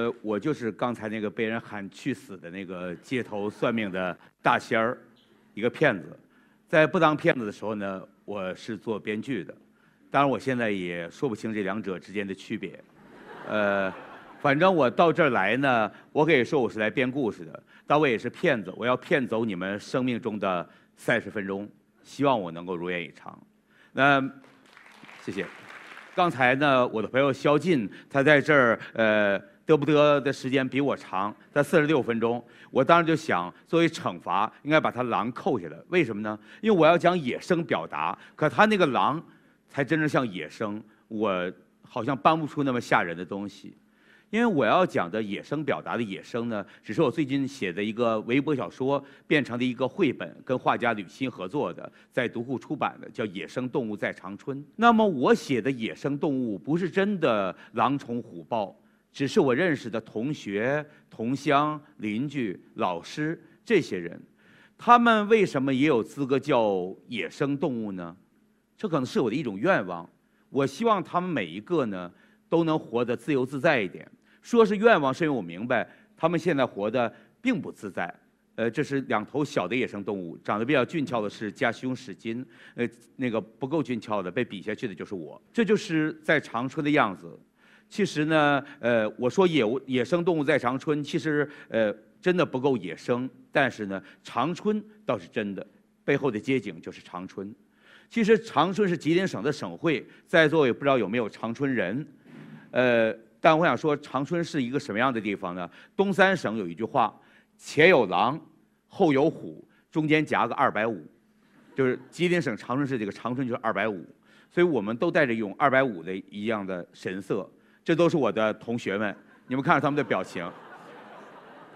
呃，我就是刚才那个被人喊去死的那个街头算命的大仙儿，一个骗子。在不当骗子的时候呢，我是做编剧的。当然，我现在也说不清这两者之间的区别。呃，反正我到这儿来呢，我可以说我是来编故事的，但我也是骗子。我要骗走你们生命中的三十分钟，希望我能够如愿以偿。那，谢谢。刚才呢，我的朋友肖进，他在这儿，呃。得不得的时间比我长，他四十六分钟。我当时就想，作为惩罚，应该把他狼扣下来。为什么呢？因为我要讲野生表达，可他那个狼，才真正像野生。我好像搬不出那么吓人的东西。因为我要讲的野生表达的野生呢，只是我最近写的一个微博小说变成的一个绘本，跟画家吕欣合作的，在读库出版的，叫《野生动物在长春》。那么我写的野生动物，不是真的狼虫虎豹。只是我认识的同学、同乡、邻居、老师这些人，他们为什么也有资格叫野生动物呢？这可能是我的一种愿望。我希望他们每一个呢，都能活得自由自在一点。说是愿望，是因为我明白他们现在活得并不自在。呃，这是两头小的野生动物，长得比较俊俏的是加西史金，呃，那个不够俊俏的被比下去的就是我。这就是在长春的样子。其实呢，呃，我说野野生动物在长春，其实呃真的不够野生，但是呢，长春倒是真的，背后的街景就是长春。其实长春是吉林省的省会，在座也不知道有没有长春人，呃，但我想说，长春是一个什么样的地方呢？东三省有一句话，前有狼，后有虎，中间夹个二百五，就是吉林省长春市这个长春就是二百五，所以我们都带着用二百五的一样的神色。这都是我的同学们，你们看看他们的表情。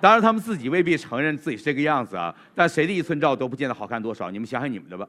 当然，他们自己未必承认自己是这个样子啊，但谁的一寸照都不见得好看多少。你们想想你们的吧。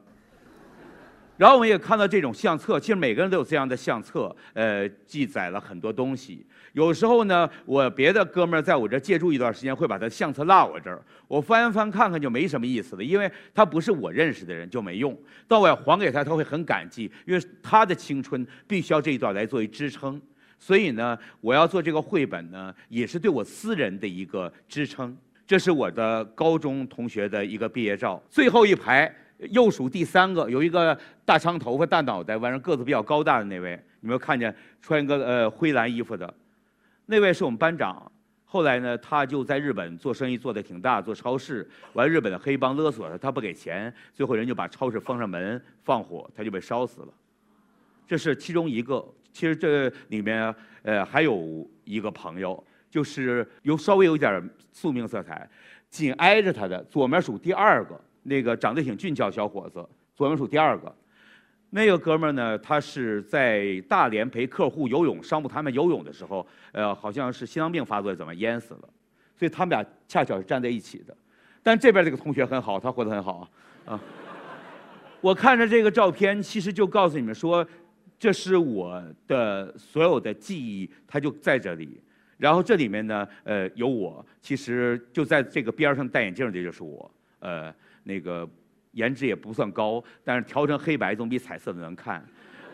然后我们也看到这种相册，其实每个人都有这样的相册，呃，记载了很多东西。有时候呢，我别的哥们儿在我这借住一段时间，会把他相册落我这儿，我翻翻看看就没什么意思了，因为他不是我认识的人就没用。到我要还给他，他会很感激，因为他的青春必须要这一段来作为支撑。所以呢，我要做这个绘本呢，也是对我私人的一个支撑。这是我的高中同学的一个毕业照，最后一排右数第三个，有一个大长头发、大脑袋，完了个子比较高大的那位，有没有看见？穿一个呃灰蓝衣服的，那位是我们班长。后来呢，他就在日本做生意做得挺大，做超市。完，日本的黑帮勒索他，他不给钱，最后人就把超市封上门，放火，他就被烧死了。这是其中一个。其实这里面，呃，还有一个朋友，就是有稍微有点宿命色彩，紧挨着他的左面数第二个，那个长得挺俊俏小伙子，左面数第二个，那个哥们儿呢，他是在大连陪客户游泳，商务谈判游泳的时候，呃，好像是心脏病发作，怎么淹死了？所以他们俩恰巧是站在一起的。但这边这个同学很好，他活得很好啊。我看着这个照片，其实就告诉你们说。这是我的所有的记忆，它就在这里。然后这里面呢，呃，有我，其实就在这个边上戴眼镜的就是我。呃，那个颜值也不算高，但是调成黑白总比彩色的能看。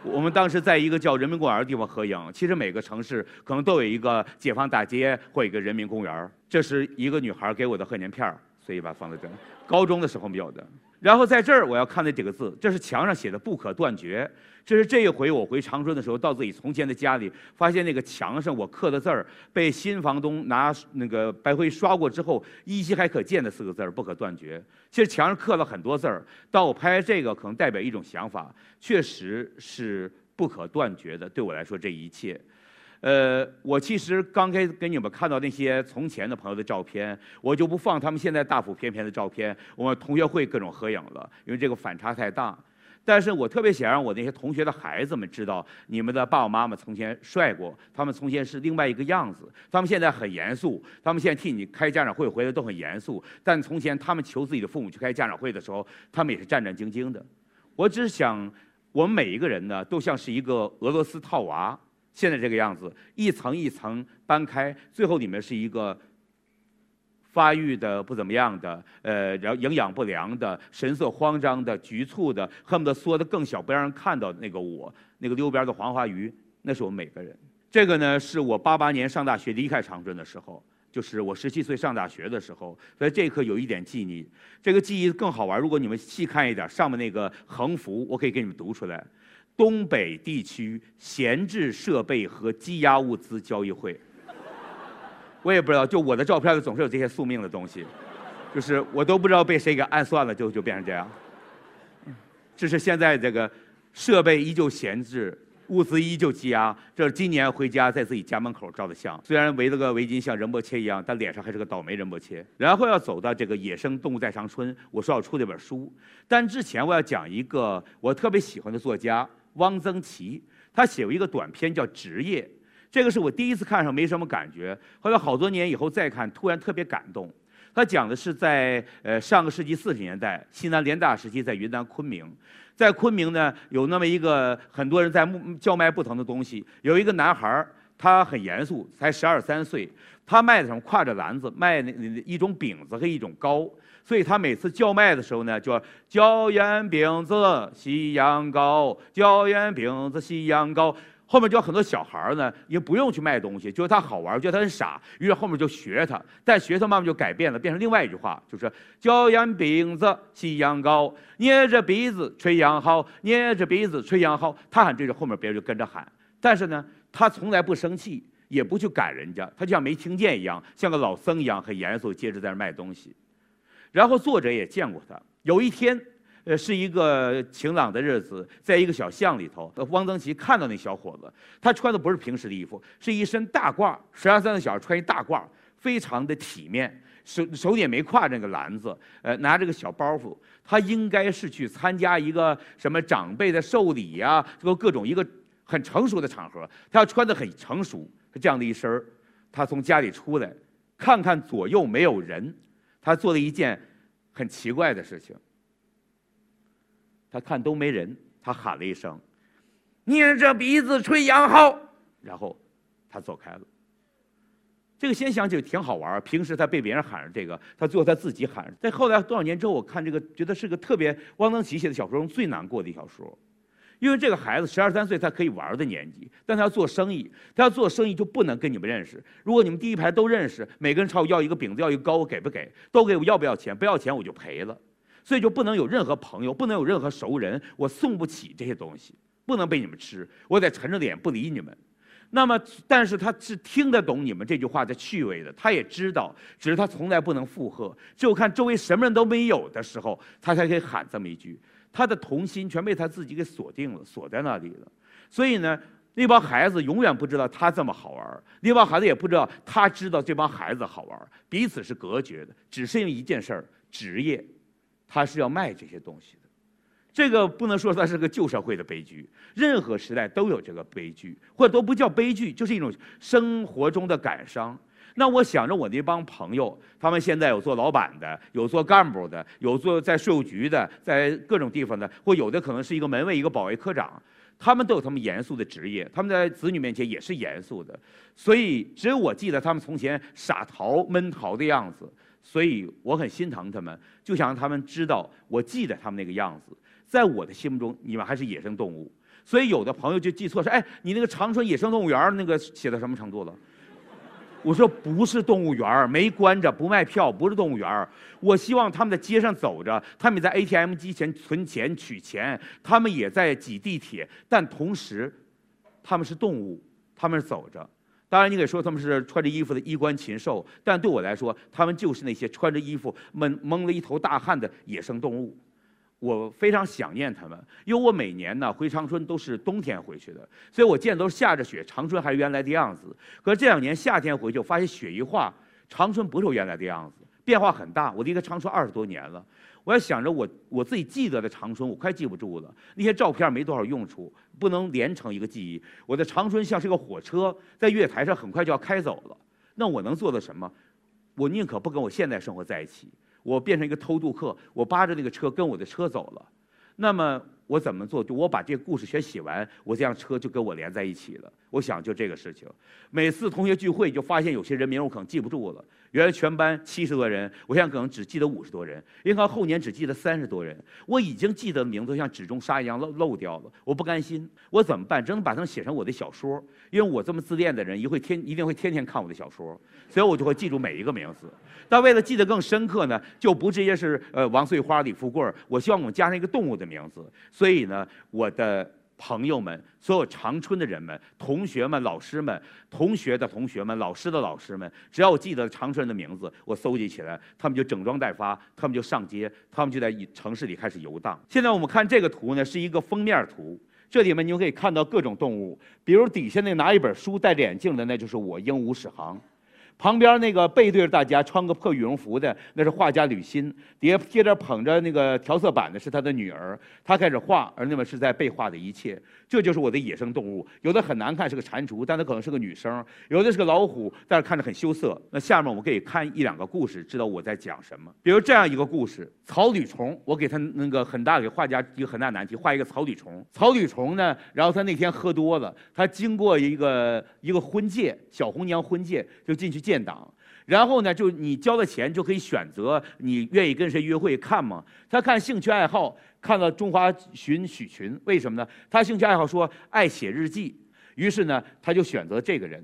我们当时在一个叫人民公园的地方合影。其实每个城市可能都有一个解放大街或一个人民公园。这是一个女孩给我的贺年片所以把它放在这。高中的时候没有的。然后在这儿我要看那几个字，这是墙上写的“不可断绝”。这是这一回我回长春的时候，到自己从前的家里，发现那个墙上我刻的字儿被新房东拿那个白灰刷过之后，依稀还可见的四个字儿“不可断绝”。其实墙上刻了很多字儿，到我拍这个可能代表一种想法，确实是不可断绝的。对我来说，这一切，呃，我其实刚开跟你们看到那些从前的朋友的照片，我就不放他们现在大腹便便的照片，我们同学会各种合影了，因为这个反差太大。但是我特别想让我那些同学的孩子们知道，你们的爸爸妈妈从前帅过，他们从前是另外一个样子，他们现在很严肃，他们现在替你开家长会回来都很严肃，但从前他们求自己的父母去开家长会的时候，他们也是战战兢兢的。我只是想，我们每一个人呢，都像是一个俄罗斯套娃，现在这个样子，一层一层搬开，最后里面是一个。发育的不怎么样的，呃，然后营养不良的，神色慌张的，局促的，恨不得缩得更小，不让人看到那个我，那个溜边的黄花鱼，那是我们每个人。这个呢是我八八年上大学离开长春的时候，就是我十七岁上大学的时候，所以这一刻有一点记忆。这个记忆更好玩，如果你们细看一点，上面那个横幅我可以给你们读出来：东北地区闲置设备和积压物资交易会。我也不知道，就我的照片里总是有这些宿命的东西，就是我都不知道被谁给暗算了，就就变成这样。这是现在这个设备依旧闲置。物资依旧积压，这是今年回家在自己家门口照的相。虽然围了个围巾像仁波切一样，但脸上还是个倒霉仁波切。然后要走到这个野生动物在长春，我说要出这本书。但之前我要讲一个我特别喜欢的作家汪曾祺，他写过一个短篇叫《职业》，这个是我第一次看上没什么感觉，后来好多年以后再看，突然特别感动。他讲的是在呃上个世纪四十年代，西南联大时期，在云南昆明。在昆明呢，有那么一个很多人在叫卖不同的东西。有一个男孩儿，他很严肃，才十二三岁。他卖的什么？挎着篮子卖那一种饼子和一种糕。所以他每次叫卖的时候呢，就椒盐饼子、西洋糕，椒盐饼子、西洋糕。后面就有很多小孩儿呢，也不用去卖东西，觉得他好玩，觉得他很傻，于是后面就学他。但学他慢慢就改变了，变成另外一句话，就是椒盐饼子西洋糕，捏着鼻子吹洋号，捏着鼻子吹洋号。他喊这句，后面别人就跟着喊。但是呢，他从来不生气，也不去赶人家，他就像没听见一样，像个老僧一样很严肃，接着在那卖东西。然后作者也见过他，有一天。呃，是一个晴朗的日子，在一个小巷里头，汪曾祺看到那小伙子，他穿的不是平时的衣服，是一身大褂。十二三岁小孩穿一大褂，非常的体面，手手里也没挎着个篮子，呃，拿着个小包袱。他应该是去参加一个什么长辈的寿礼呀，这个各种一个很成熟的场合。他要穿的很成熟，这样的一身儿，他从家里出来，看看左右没有人，他做了一件很奇怪的事情。他看都没人，他喊了一声：“捏着鼻子吹洋号。”然后他走开了。这个现象就挺好玩平时他被别人喊着这个，他最后他自己喊着。在后来多少年之后，我看这个，觉得是个特别汪曾祺写的小说中最难过的一小说，因为这个孩子十二三岁，他可以玩的年纪，但他要做生意，他要做生意就不能跟你们认识。如果你们第一排都认识，每个人朝我要一个饼子，要一个糕，我给不给？都给我要不要钱？不要钱我就赔了。所以就不能有任何朋友，不能有任何熟人，我送不起这些东西，不能被你们吃，我得沉着脸不理你们。那么，但是他是听得懂你们这句话的趣味的，他也知道，只是他从来不能附和，只有看周围什么人都没有的时候，他才可以喊这么一句。他的童心全被他自己给锁定了，锁在那里了。所以呢，那帮孩子永远不知道他这么好玩，那帮孩子也不知道他知道这帮孩子好玩，彼此是隔绝的，只是因为一件事儿——职业。他是要卖这些东西的，这个不能说它是个旧社会的悲剧，任何时代都有这个悲剧，或者都不叫悲剧，就是一种生活中的感伤。那我想着我那帮朋友，他们现在有做老板的，有做干部的，有做在税务局的，在各种地方的，或有的可能是一个门卫、一个保卫科长，他们都有他们严肃的职业，他们在子女面前也是严肃的，所以只有我记得他们从前傻淘闷淘的样子。所以我很心疼他们，就想让他们知道，我记得他们那个样子，在我的心目中，你们还是野生动物。所以有的朋友就记错说，哎，你那个长春野生动物园那个写到什么程度了？我说不是动物园儿没关着，不卖票，不是动物园儿我希望他们在街上走着，他们在 ATM 机前存钱取钱，他们也在挤地铁，但同时，他们是动物，他们是走着。当然，你可以说他们是穿着衣服的衣冠禽兽，但对我来说，他们就是那些穿着衣服蒙蒙了一头大汗的野生动物。我非常想念他们，因为我每年呢回长春都是冬天回去的，所以我见都是下着雪，长春还是原来的样子。可是这两年夏天回去，我发现雪一化，长春不是原来的样子，变化很大。我离开长春二十多年了。我要想着我我自己记得的长春，我快记不住了。那些照片没多少用处，不能连成一个记忆。我的长春像是个火车，在月台上很快就要开走了。那我能做的什么？我宁可不跟我现在生活在一起，我变成一个偷渡客，我扒着那个车跟我的车走了。那么。我怎么做？就我把这个故事全写完，我这辆车就跟我连在一起了。我想就这个事情。每次同学聚会，就发现有些人名我可能记不住了。原来全班七十多人，我现在可能只记得五十多人，因为后年只记得三十多人。我已经记得名字像纸中沙一样漏漏掉了，我不甘心，我怎么办？只能把它们写成我的小说。因为我这么自恋的人，一会天一定会天天看我的小说，所以我就会记住每一个名字。但为了记得更深刻呢，就不直接是呃王翠花、李富贵，我希望我们加上一个动物的名字。所以呢，我的。朋友们，所有长春的人们、同学们、老师们、同学的同学们、老师的老师们，只要我记得长春的名字，我搜集起来，他们就整装待发，他们就上街，他们就在城市里开始游荡。现在我们看这个图呢，是一个封面图，这里面你就可以看到各种动物，比如底下那拿一本书、戴着眼镜的，那就是我鹦鹉史航。旁边那个背对着大家穿个破羽绒服的，那是画家吕欣。底下接着捧着那个调色板的是他的女儿，他开始画，而那么是在被画的一切。这就是我的野生动物，有的很难看，是个蟾蜍，但它可能是个女生；有的是个老虎，但是看着很羞涩。那下面我们可以看一两个故事，知道我在讲什么。比如这样一个故事：草履虫。我给他那个很大给画家一个很大难题，画一个草履虫。草履虫呢，然后他那天喝多了，他经过一个一个婚介，小红娘婚介就进去见建党。然后呢，就你交了钱就可以选择你愿意跟谁约会看吗？他看兴趣爱好，看到中华寻许群，为什么呢？他兴趣爱好说爱写日记，于是呢，他就选择这个人。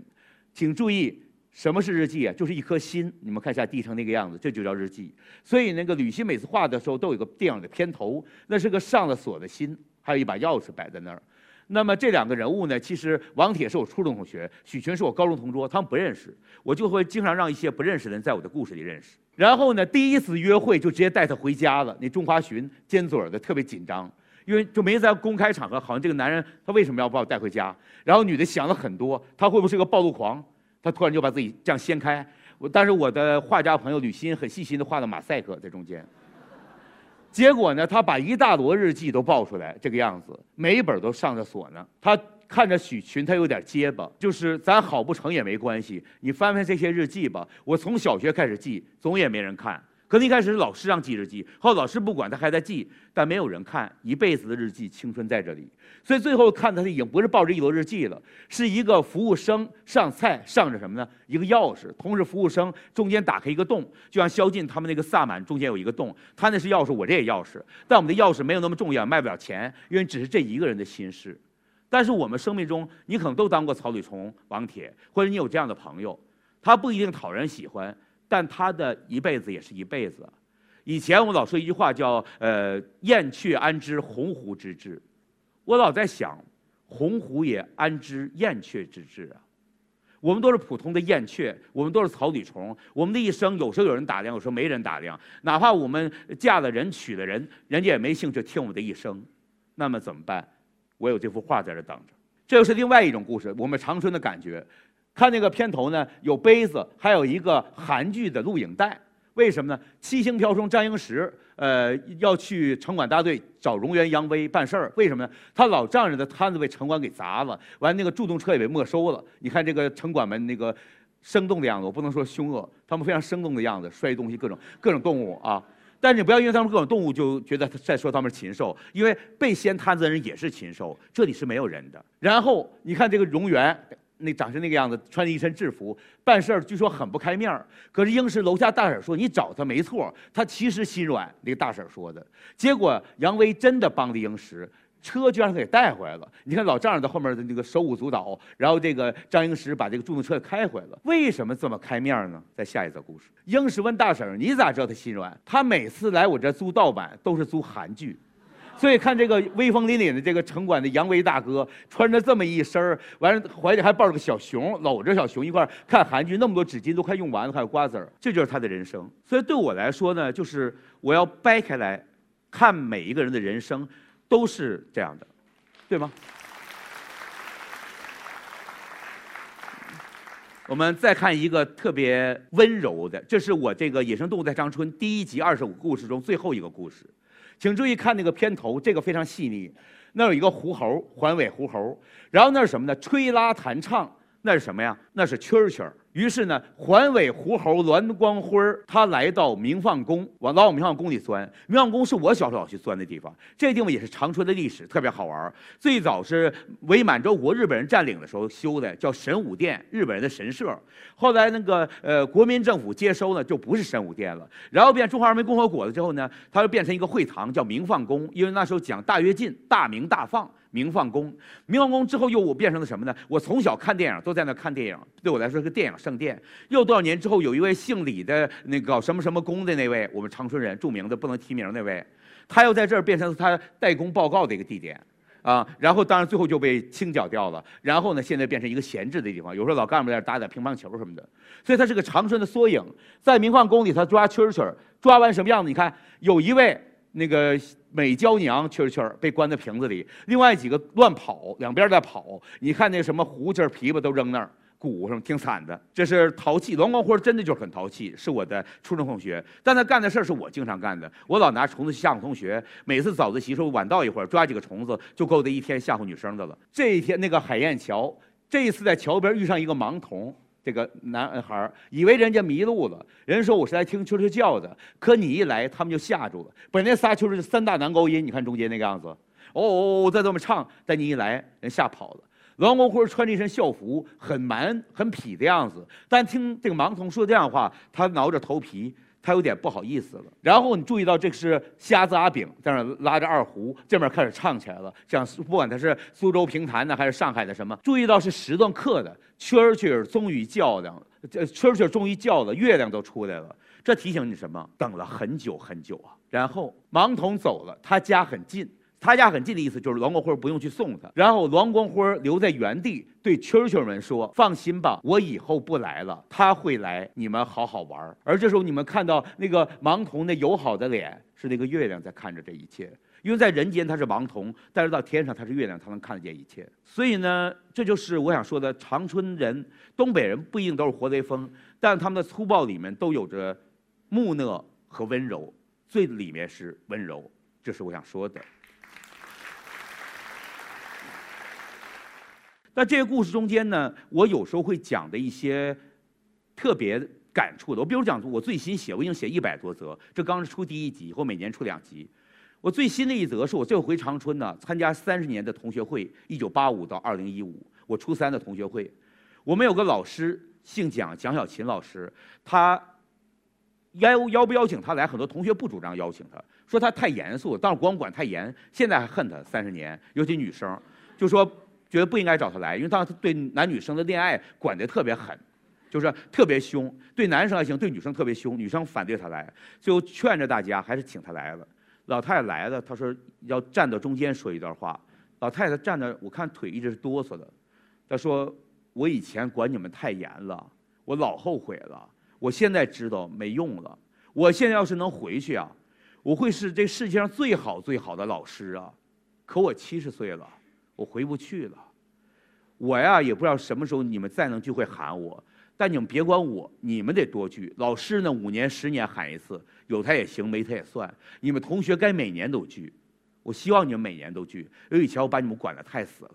请注意，什么是日记啊？就是一颗心。你们看一下地成那个样子，这就叫日记。所以那个吕欣每次画的时候都有个电影的片头，那是个上了锁的心，还有一把钥匙摆在那儿。那么这两个人物呢？其实王铁是我初中同学，许群是我高中同桌，他们不认识，我就会经常让一些不认识的人在我的故事里认识。然后呢，第一次约会就直接带他回家了。那中华鲟尖嘴的特别紧张，因为就没在公开场合，好像这个男人他为什么要把我带回家？然后女的想了很多，他会不会是个暴露狂？他突然就把自己这样掀开。我但是我的画家朋友吕欣很细心的画了马赛克在中间。结果呢，他把一大摞日记都报出来，这个样子，每一本都上着锁呢。他看着许群，他有点结巴，就是咱好不成也没关系，你翻翻这些日记吧。我从小学开始记，总也没人看。可能一开始是老师让记日记，后来老师不管他还在记，但没有人看，一辈子的日记，青春在这里。所以最后看他已经不是抱着一摞日记了，是一个服务生上菜上着什么呢？一个钥匙，同时服务生中间打开一个洞，就像萧劲他们那个萨满中间有一个洞，他那是钥匙，我这也钥匙，但我们的钥匙没有那么重要，卖不了钱，因为只是这一个人的心事。但是我们生命中，你可能都当过草履虫、王铁，或者你有这样的朋友，他不一定讨人喜欢。但他的一辈子也是一辈子。以前我老说一句话叫“呃，燕雀安知鸿鹄之志”，我老在想，鸿鹄也安知燕雀之志啊？我们都是普通的燕雀，我们都是草履虫。我们的一生，有时候有人打量，有时候没人打量。哪怕我们嫁了人、娶了人，人家也没兴趣听我们的一生。那么怎么办？我有这幅画在这等着。这又是另外一种故事，我们长春的感觉。看那个片头呢，有杯子，还有一个韩剧的录影带。为什么呢？七星瓢虫张英石，呃，要去城管大队找荣源杨威办事儿。为什么呢？他老丈人的摊子被城管给砸了，完那个助动车也被没收了。你看这个城管们那个生动的样子，我不能说凶恶，他们非常生动的样子，摔东西各种各种动物啊。但是你不要因为他们各种动物就觉得在说他们是禽兽，因为被掀摊子的人也是禽兽。这里是没有人的。然后你看这个荣源。那长成那个样子，穿着一身制服办事儿，据说很不开面儿。可是英石楼下大婶说：“你找他没错，他其实心软。”那个大婶说的。结果杨威真的帮了英石，车就让他给带回来了。你看老丈人在后面的那个手舞足蹈，然后这个张英石把这个助动车开回来了。为什么这么开面呢？在下一则故事，英石问大婶：“你咋知道他心软？他每次来我这租盗版都是租韩剧。”所以看这个威风凛凛的这个城管的杨威大哥，穿着这么一身儿，完了怀里还抱着个小熊，搂着小熊一块儿看韩剧，那么多纸巾都快用完了，还有瓜子儿，这就是他的人生。所以对我来说呢，就是我要掰开来，看每一个人的人生，都是这样的，对吗？我们再看一个特别温柔的，这是我这个《野生动物在长春》第一集二十五故事中最后一个故事。请注意看那个片头，这个非常细腻。那有一个狐猴，环尾狐猴。然后那是什么呢？吹拉弹唱，那是什么呀？那是蛐蛐儿。于是呢，环尾狐猴栾光辉儿他来到明放宫，往老往明放宫里钻。明放宫是我小时候老去钻的地方，这地方也是长春的历史，特别好玩。最早是伪满洲国日本人占领的时候修的，叫神武殿，日本人的神社。后来那个呃国民政府接收呢，就不是神武殿了，然后变中华人民共和国了之后呢，它就变成一个会堂，叫明放宫，因为那时候讲大跃进，大明大放。明放宫，明放宫之后又我变成了什么呢？我从小看电影都在那看电影，对我来说是个电影圣殿。又多少年之后，有一位姓李的那个什么什么宫的那位，我们长春人著名的不能提名那位，他又在这儿变成他代工报告的一个地点，啊，然后当然最后就被清剿掉了。然后呢，现在变成一个闲置的地方，有时候老干部在那打打乒乓球什么的。所以它是个长春的缩影。在明放宫里，他抓蛐蛐，抓完什么样子？你看，有一位那个。美娇娘蛐蛐被关在瓶子里，另外几个乱跑，两边在跑。你看那什么胡琴、琵琶都扔那儿，鼓什么挺惨的。这是淘气，栾光辉真的就是很淘气，是我的初中同学。但他干的事儿是我经常干的，我老拿虫子吓唬同学。每次早自习时候晚到一会儿，抓几个虫子就够他一天吓唬女生的了。这一天那个海燕桥，这一次在桥边遇上一个盲童。这个男孩以为人家迷路了，人说我是来听蛐蛐叫的，可你一来，他们就吓住了。本来仨蛐蛐三大男高音，你看中间那个样子，哦哦，哦，再这么唱，但你一来，人吓跑了。栾光辉穿着一身校服，很蛮很痞的样子，但听这个盲童说这样的话，他挠着头皮。他有点不好意思了，然后你注意到这是瞎子阿炳在那拉着二胡，这面开始唱起来了。像不管他是苏州评弹的还是上海的什么，注意到是时段刻的，蛐蛐儿终于叫了，这蛐蛐终于叫了，月亮都出来了。这提醒你什么？等了很久很久啊。然后盲童走了，他家很近。他家很近的意思就是栾光辉不用去送他，然后栾光辉留在原地对蛐蛐们说：“放心吧，我以后不来了，他会来，你们好好玩。”而这时候你们看到那个盲童那友好的脸，是那个月亮在看着这一切。因为在人间他是盲童，但是到天上他是月亮，他能看得见一切。所以呢，这就是我想说的：长春人、东北人不一定都是活雷锋，但他们的粗暴里面都有着木讷和温柔，最里面是温柔，这是我想说的。那这些故事中间呢，我有时候会讲的一些特别感触的。我比如讲，我最新写，我已经写一百多则，这刚是出第一集，以后每年出两集。我最新的一则是我这回长春呢，参加三十年的同学会，一九八五到二零一五，我初三的同学会。我们有个老师姓蒋，蒋小琴老师，他邀邀不邀请他来，很多同学不主张邀请他，说他太严肃，当时光管太严，现在还恨他三十年，尤其女生，就说。觉得不应该找他来，因为当时对男女生的恋爱管得特别狠，就是特别凶。对男生还行，对女生特别凶。女生反对他来，最后劝着大家还是请他来了。老太太来了，她说要站到中间说一段话。老太太站那，我看腿一直是哆嗦的。她说：“我以前管你们太严了，我老后悔了。我现在知道没用了。我现在要是能回去啊，我会是这世界上最好最好的老师啊。可我七十岁了。”我回不去了，我呀也不知道什么时候你们再能聚会喊我，但你们别管我，你们得多聚。老师呢，五年、十年喊一次，有他也行，没他也算。你们同学该每年都聚，我希望你们每年都聚。因为以前我把你们管得太死了。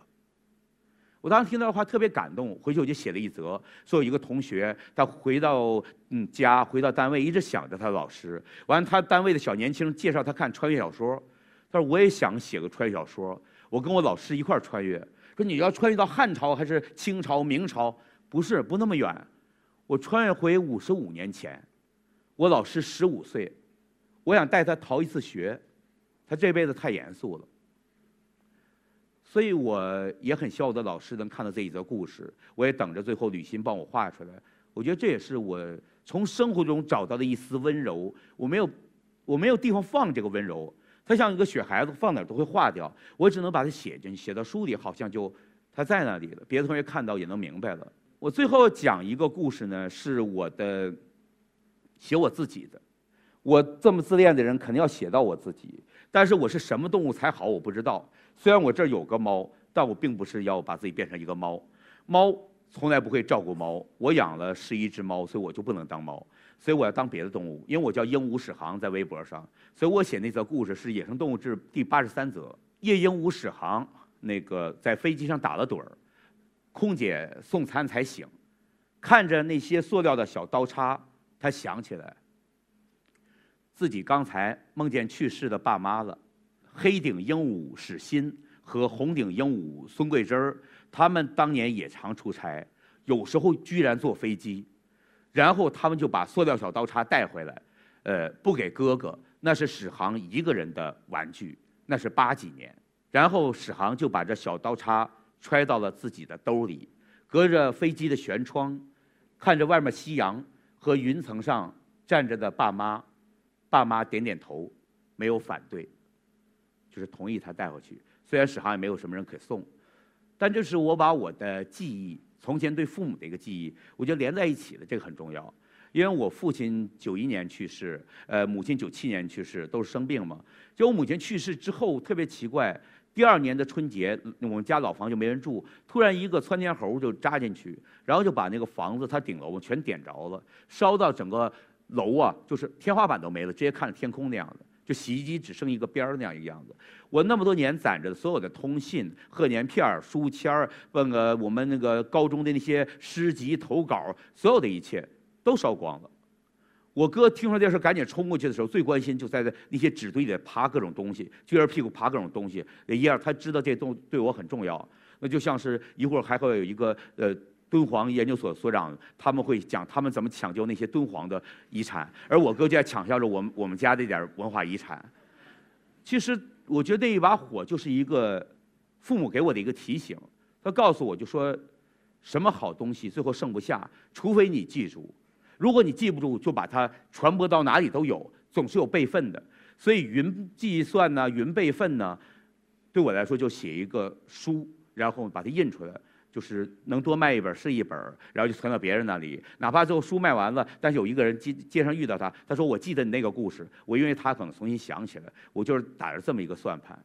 我当时听到的话特别感动，回去我就写了一则，说有一个同学，他回到嗯家，回到单位，一直想着他的老师。完了，他单位的小年轻介绍他看穿越小说，他说我也想写个穿越小说。我跟我老师一块儿穿越，说你要穿越到汉朝还是清朝、明朝？不是，不那么远。我穿越回五十五年前，我老师十五岁，我想带他逃一次学，他这辈子太严肃了。所以我也很希望我的老师能看到这一则故事，我也等着最后吕欣帮我画出来。我觉得这也是我从生活中找到的一丝温柔。我没有，我没有地方放这个温柔。它像一个雪孩子，放哪儿都会化掉。我只能把它写进去，写到书里，好像就它在那里了。别的同学看到也能明白了。我最后讲一个故事呢，是我的写我自己的。我这么自恋的人，肯定要写到我自己。但是我是什么动物才好，我不知道。虽然我这儿有个猫，但我并不是要把自己变成一个猫。猫从来不会照顾猫。我养了十一只猫，所以我就不能当猫。所以我要当别的动物，因为我叫鹦鹉史航，在微博上。所以我写那则故事是《野生动物志》第八十三则。夜鹦鹉史航那个在飞机上打了盹儿，空姐送餐才醒，看着那些塑料的小刀叉，他想起来自己刚才梦见去世的爸妈了。黑顶鹦鹉史欣和红顶鹦鹉孙桂枝儿，他们当年也常出差，有时候居然坐飞机，然后他们就把塑料小刀叉带回来，呃，不给哥哥，那是史航一个人的玩具，那是八几年，然后史航就把这小刀叉揣到了自己的兜里，隔着飞机的舷窗，看着外面夕阳和云层上站着的爸妈，爸妈点点头，没有反对。就是同意他带回去，虽然史航也没有什么人可送，但这是我把我的记忆，从前对父母的一个记忆，我觉得连在一起的，这个很重要。因为我父亲九一年去世，呃，母亲九七年去世，都是生病嘛。就我母亲去世之后，特别奇怪，第二年的春节，我们家老房就没人住，突然一个窜天猴就扎进去，然后就把那个房子它顶楼全点着了，烧到整个楼啊，就是天花板都没了，直接看着天空那样的。就洗衣机只剩一个边儿那样一个样子，我那么多年攒着所有的通信、贺年片儿、书签儿，问个我们那个高中的那些诗集投稿，所有的一切都烧光了。我哥听说这事，赶紧冲过去的时候，最关心就在那些纸堆里爬各种东西，撅着屁股爬各种东西。一样，他知道这东对我很重要，那就像是一会儿还会有一个呃。敦煌研究所所长他们会讲他们怎么抢救那些敦煌的遗产，而我哥就在抢救着我们我们家这点文化遗产。其实我觉得那一把火就是一个父母给我的一个提醒，他告诉我就说，什么好东西最后剩不下，除非你记住，如果你记不住，就把它传播到哪里都有，总是有备份的。所以云计算呢，云备份呢，对我来说就写一个书，然后把它印出来。就是能多卖一本是一本，然后就存到别人那里。哪怕最后书卖完了，但是有一个人街街上遇到他，他说：“我记得你那个故事。”我因为他可能重新想起来，我就是打着这么一个算盘。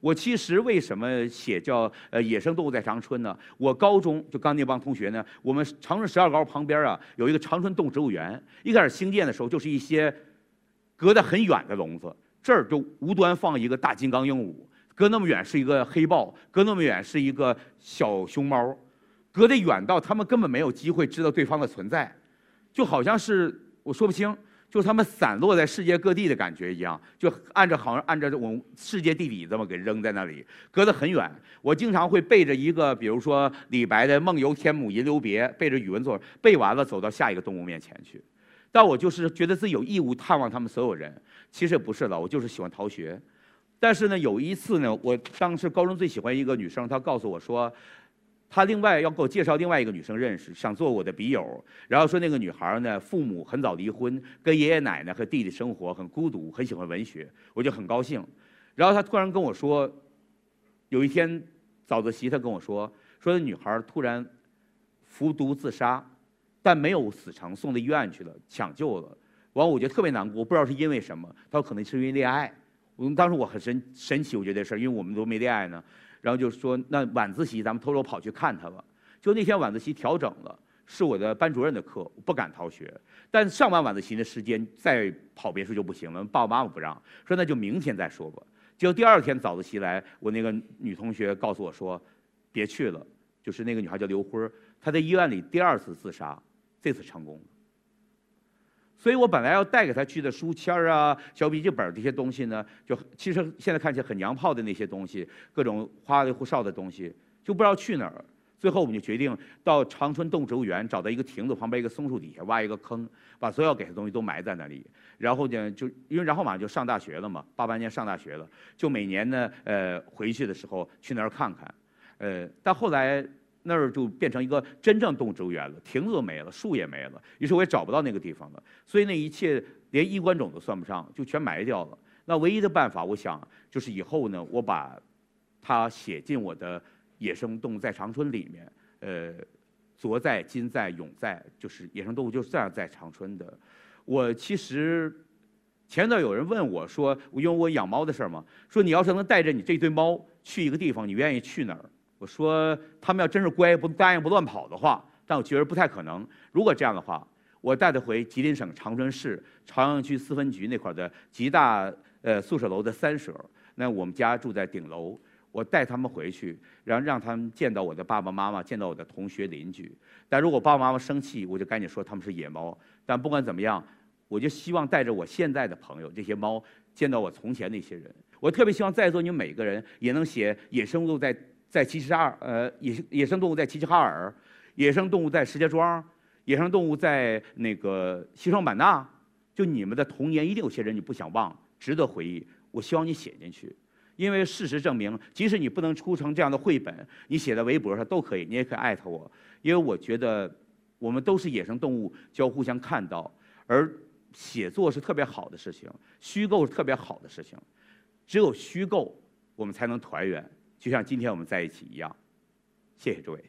我其实为什么写叫呃野生动物在长春呢？我高中就刚那帮同学呢，我们长春十二高旁边啊有一个长春动植物园。一开始兴建的时候就是一些隔得很远的笼子，这儿就无端放一个大金刚鹦鹉。隔那么远是一个黑豹，隔那么远是一个小熊猫，隔得远到他们根本没有机会知道对方的存在，就好像是我说不清，就他们散落在世界各地的感觉一样，就按照好像按照我们世界地理这么给扔在那里，隔得很远。我经常会背着一个，比如说李白的“梦游天姥吟留别”，背着语文作文，背完了走到下一个动物面前去，但我就是觉得自己有义务探望他们所有人。其实不是的，我就是喜欢逃学。但是呢，有一次呢，我当时高中最喜欢一个女生，她告诉我说，她另外要给我介绍另外一个女生认识，想做我的笔友。然后说那个女孩呢，父母很早离婚，跟爷爷奶奶和弟弟生活很孤独，很喜欢文学，我就很高兴。然后她突然跟我说，有一天早自习，她跟我说，说那女孩突然服毒自杀，但没有死成，送到医院去了，抢救了。完，我觉得特别难过，不知道是因为什么。她说可能是因为恋爱。我们当时我很神神奇，我觉得这事儿，因为我们都没恋爱呢。然后就说那晚自习咱们偷偷跑去看他吧。就那天晚自习调整了，是我的班主任的课，我不敢逃学。但上完晚自习的时间再跑别处就不行了，爸爸妈妈不让，说那就明天再说吧。结果第二天早自习来，我那个女同学告诉我说，别去了。就是那个女孩叫刘辉，她在医院里第二次自杀，这次成功。所以我本来要带给他去的书签啊、小笔记本这些东西呢，就其实现在看起来很娘炮的那些东西，各种花里胡哨的东西，就不知道去哪儿。最后我们就决定到长春动植物园，找到一个亭子旁边一个松树底下挖一个坑，把所有给的东西都埋在那里。然后呢，就因为然后马上就上大学了嘛，八八年上大学了，就每年呢，呃，回去的时候去那儿看看。呃，但后来。那儿就变成一个真正动植物园了，亭子都没了，树也没了，于是我也找不到那个地方了，所以那一切连衣冠冢都算不上，就全埋掉了。那唯一的办法，我想就是以后呢，我把它写进我的《野生动物在长春》里面。呃，昨在、今在、永在，就是野生动物就是这样在长春的。我其实前段有人问我说，因为我养猫的事儿嘛，说你要是能带着你这堆猫去一个地方，你愿意去哪儿？我说他们要真是乖不答应不乱跑的话，但我觉得不太可能。如果这样的话，我带他回吉林省长春市朝阳区四分局那块的吉大呃宿舍楼的三舍。那我们家住在顶楼，我带他们回去，然后让他们见到我的爸爸妈妈，见到我的同学邻居。但如果爸爸妈妈生气，我就赶紧说他们是野猫。但不管怎么样，我就希望带着我现在的朋友这些猫，见到我从前那些人。我特别希望在座你们每个人也能写野生动物在在齐齐哈尔，呃，野野生动物在齐齐哈尔，野生动物在石家庄，野生动物在那个西双版纳。就你们的童年，一定有些人你不想忘，值得回忆。我希望你写进去。因为事实证明，即使你不能出成这样的绘本，你写在微博上都可以，你也可以艾特我。因为我觉得，我们都是野生动物，就要互相看到。而写作是特别好的事情，虚构是特别好的事情。只有虚构，我们才能团圆，就像今天我们在一起一样。谢谢诸位。